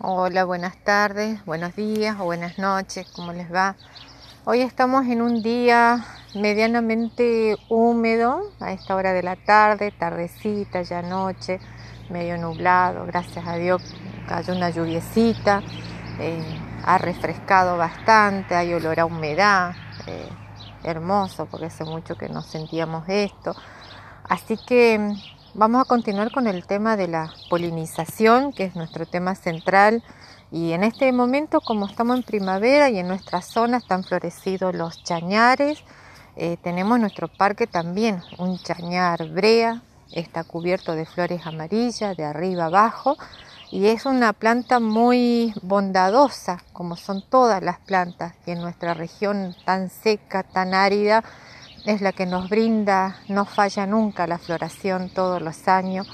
Hola, buenas tardes, buenos días o buenas noches, ¿cómo les va? Hoy estamos en un día medianamente húmedo a esta hora de la tarde, tardecita, ya noche, medio nublado, gracias a Dios cayó una lluviecita, eh, ha refrescado bastante, hay olor a humedad, eh, hermoso porque hace mucho que no sentíamos esto. Así que Vamos a continuar con el tema de la polinización, que es nuestro tema central. Y en este momento, como estamos en primavera y en nuestra zona están florecidos los chañares, eh, tenemos nuestro parque también, un chañar brea, está cubierto de flores amarillas de arriba abajo y es una planta muy bondadosa, como son todas las plantas, que en nuestra región tan seca, tan árida, es la que nos brinda, no falla nunca la floración todos los años.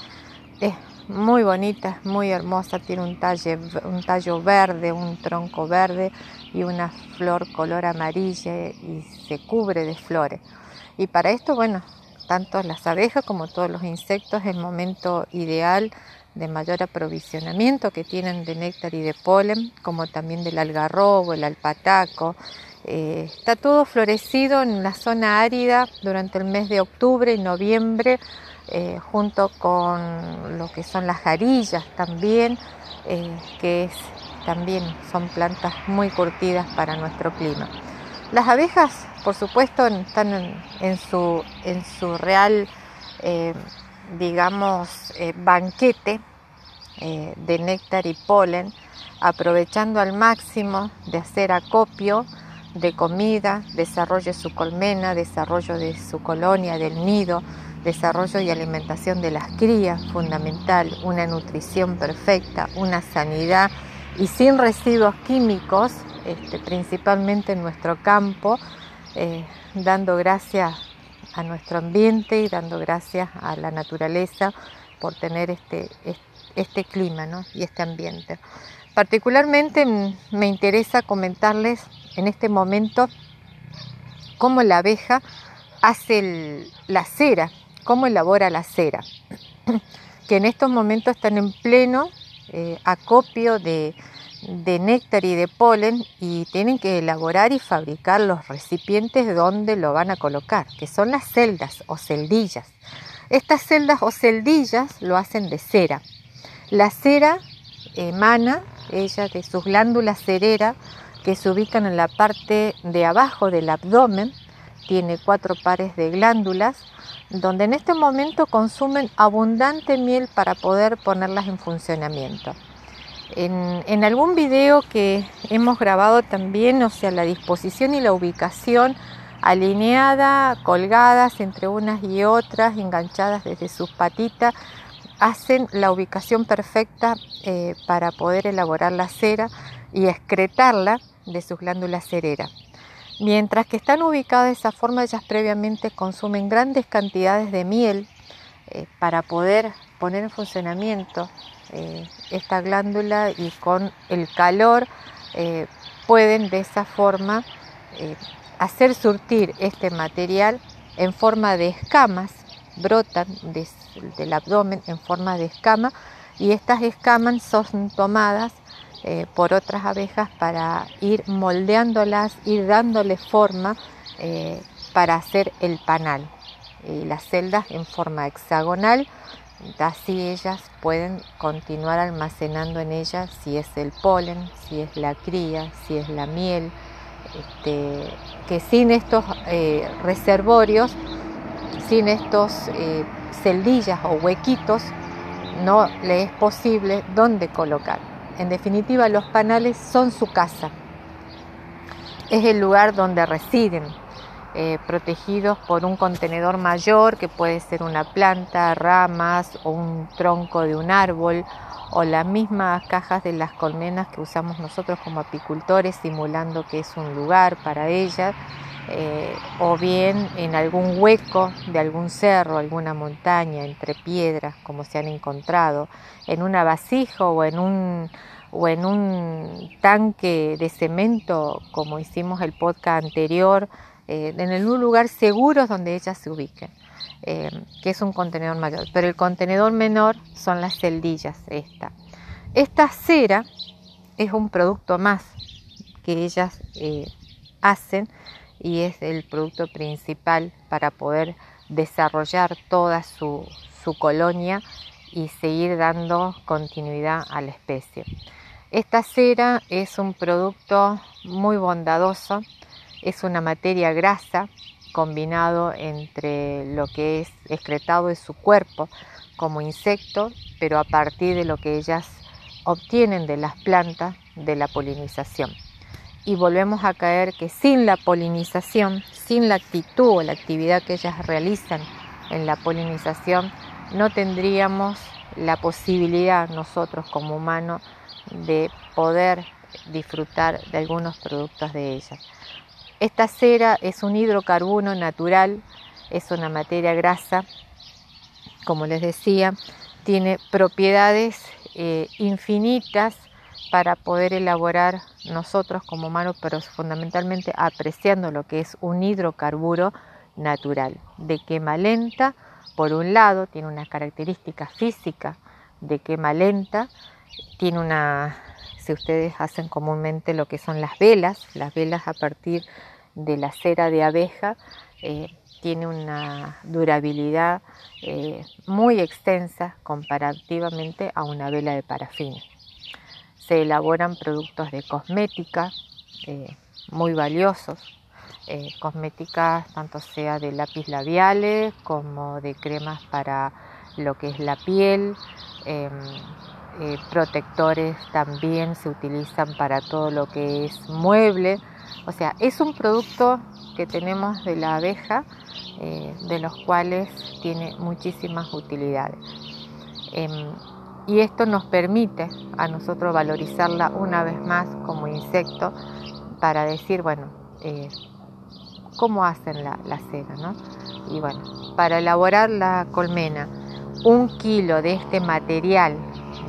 Es muy bonita, muy hermosa, tiene un, tallo verde, un tronco verde y una flor color amarilla y se cubre de flores. Y para esto, bueno, tanto las abejas como todos los insectos es el momento ideal de mayor aprovisionamiento que tienen de néctar y de polen, como también del algarrobo, el alpataco, eh, está todo florecido en la zona árida durante el mes de octubre y noviembre, eh, junto con lo que son las jarillas también, eh, que también son plantas muy curtidas para nuestro clima. Las abejas, por supuesto, están en, su, en su real, digamos, banquete de néctar y polen, aprovechando al máximo de hacer acopio de comida, desarrollo de su colmena, desarrollo de su colonia, del nido, desarrollo y alimentación de las crías, fundamental, una nutrición perfecta, una sanidad y sin residuos químicos, este, principalmente en nuestro campo, eh, dando gracias a nuestro ambiente y dando gracias a la naturaleza por tener este, este clima y este ambiente. Particularmente me interesa comentarles en este momento cómo la abeja hace la cera, cómo elabora la cera, que en estos momentos están en pleno eh, acopio de, de néctar y de polen y tienen que elaborar y fabricar los recipientes donde lo van a colocar, que son las celdas o celdillas. Estas celdas o celdillas lo hacen de cera. La cera emana ella de sus glándulas cereras que se ubican en la parte de abajo del abdomen. Tiene cuatro pares de glándulas donde en este momento consumen abundante miel para poder ponerlas en funcionamiento. En, algún video que hemos grabado también, o sea, la disposición y la ubicación alineada, colgadas entre unas y otras, enganchadas desde sus patitas, hacen la ubicación perfecta eh, para poder elaborar la cera y excretarla de sus glándulas cereras. Mientras que están ubicadas de esa forma, ellas previamente consumen grandes cantidades de miel eh, para poder poner en funcionamiento eh, esta glándula y con el calor pueden de esa forma hacer surtir este material en forma de escamas brotan del abdomen en forma de escama y estas escamas son tomadas eh, por otras abejas para ir moldeándolas, ir dándole forma eh, para hacer el panal. Y las celdas en forma hexagonal, así ellas pueden continuar almacenando en ellas si es el polen, si es la cría, si es la miel, este, que sin estos eh, reservorios sin estos celdillas o huequitos no le es posible dónde colocar. En definitiva, los panales son su casa. Es el lugar donde residen, eh, protegidos por un contenedor mayor que puede ser una planta, ramas o un tronco de un árbol o las mismas cajas de las colmenas que usamos nosotros como apicultores simulando que es un lugar para ellas eh, o bien en algún hueco de algún cerro, alguna montaña, entre piedras, como se han encontrado, en una vasija o en un, o en un tanque de cemento, como hicimos el podcast anterior, eh, en un lugar seguro donde ellas se ubiquen, eh, que es un contenedor mayor. Pero el contenedor menor son las celdillas, esta. Esta cera es un producto más que ellas hacen y es el producto principal para poder desarrollar toda su, colonia y seguir dando continuidad a la especie. Esta cera es un producto muy bondadoso, es una materia grasa combinado entre lo que es excretado de su cuerpo como insecto, pero a partir de lo que ellas obtienen de las plantas de la polinización. Y volvemos a caer que sin la polinización, sin la actitud o la actividad que ellas realizan en la polinización, no tendríamos la posibilidad nosotros como humanos de poder disfrutar de algunos productos de ellas. Esta cera es un hidrocarburo natural, es una materia grasa, como les decía, tiene propiedades eh, infinitas para poder elaborar nosotros como humanos, pero fundamentalmente apreciando lo que es un hidrocarburo natural, de quema lenta, por un lado, tiene una característica física de quema lenta, tiene una, si ustedes hacen comúnmente lo que son las velas, las velas a partir de la cera de abeja, eh, tiene una durabilidad eh, muy extensa comparativamente a una vela de parafina. Se elaboran productos de cosmética eh, muy valiosos, cosméticas tanto sea de lápiz labiales como de cremas para lo que es la piel, em, eh, protectores también se utilizan para todo lo que es mueble. O sea, es un producto que tenemos de la abeja, eh, de los cuales tiene muchísimas utilidades. Y esto nos permite a nosotros valorizarla una vez más como insecto para decir, bueno, eh, cómo hacen la, la cera, ¿no? Y bueno, para elaborar la colmena, un kilo de este material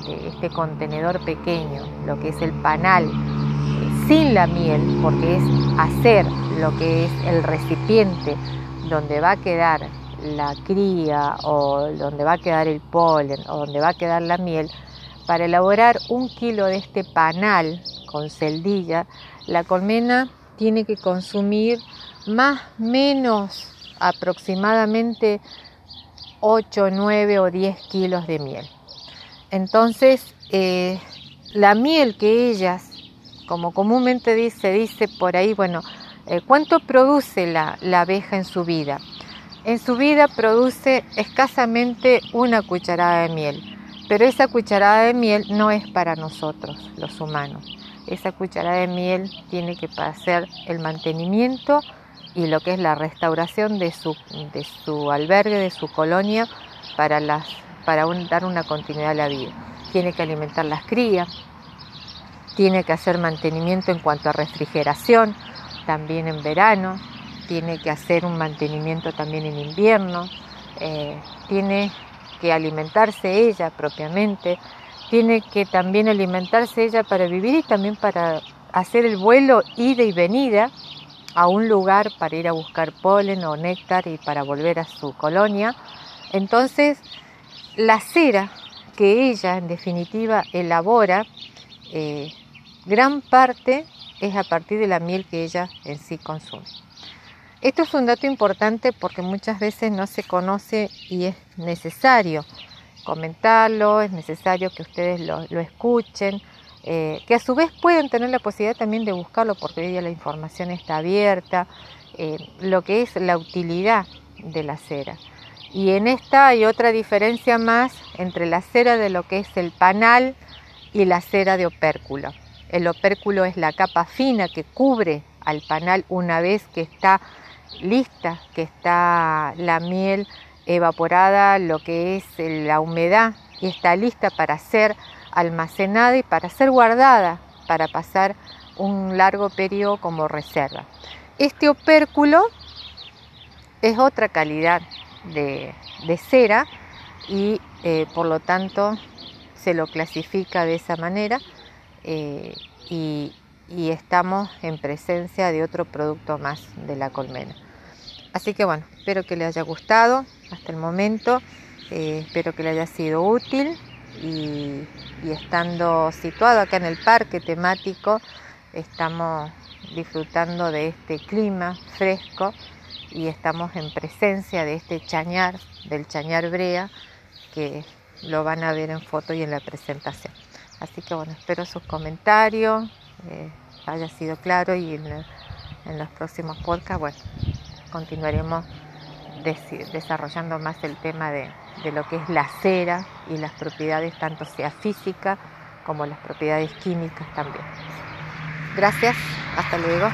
de este contenedor pequeño, lo que es el panal, sin la miel, porque es hacer lo que es el recipiente donde va a quedar la cría o donde va a quedar el polen o donde va a quedar la miel, para elaborar un kilo de este panal con celdilla, la colmena tiene que consumir más o menos aproximadamente 8, 9 o 10 kilos de miel. Entonces, eh, la miel que ellas, como comúnmente dice, dice por ahí, bueno, eh, ¿cuánto produce la, la abeja en su vida? En su vida produce escasamente una cucharada de miel, pero esa cucharada de miel no es para nosotros, los humanos. Esa cucharada de miel tiene que hacer el mantenimiento y lo que es la restauración de su, albergue, de su colonia, para dar una continuidad a la vida. Tiene que alimentar las crías, tiene que hacer mantenimiento en cuanto a refrigeración, también en verano, tiene que hacer un mantenimiento también en invierno, eh, tiene que alimentarse ella propiamente, tiene que también alimentarse ella para vivir y también para hacer el vuelo ida y venida a un lugar para ir a buscar polen o néctar y para volver a su colonia. Entonces, la cera que ella en definitiva elabora, eh, gran parte es a partir de la miel que ella en sí consume. Esto es un dato importante porque muchas veces no se conoce y es necesario comentarlo, es necesario que ustedes lo, escuchen, eh, que a su vez pueden tener la posibilidad también de buscarlo porque hoy día la información está abierta, eh, lo que es la utilidad de la cera. Y en esta hay otra diferencia más entre la cera de lo que es el panal y la cera de opérculo. El opérculo es la capa fina que cubre al panal una vez que está lista, que está la miel evaporada, lo que es la humedad, y está lista para ser almacenada y para ser guardada, para pasar un largo periodo como reserva. Este opérculo es otra calidad de, cera y eh, por lo tanto se lo clasifica de esa manera eh, y, estamos en presencia de otro producto más de la colmena. Así que bueno, espero que les haya gustado hasta el momento, eh, espero que le haya sido útil y, estando situado acá en el parque temático, estamos disfrutando de este clima fresco y estamos en presencia de este chañar, del chañar brea, que lo van a ver en foto y en la presentación. Así que bueno, espero sus comentarios, eh, haya sido claro y en, los próximos podcasts, bueno, continuaremos desarrollando más el tema de, de lo que es la cera y las propiedades tanto sea física como las propiedades químicas también. Gracias, hasta luego.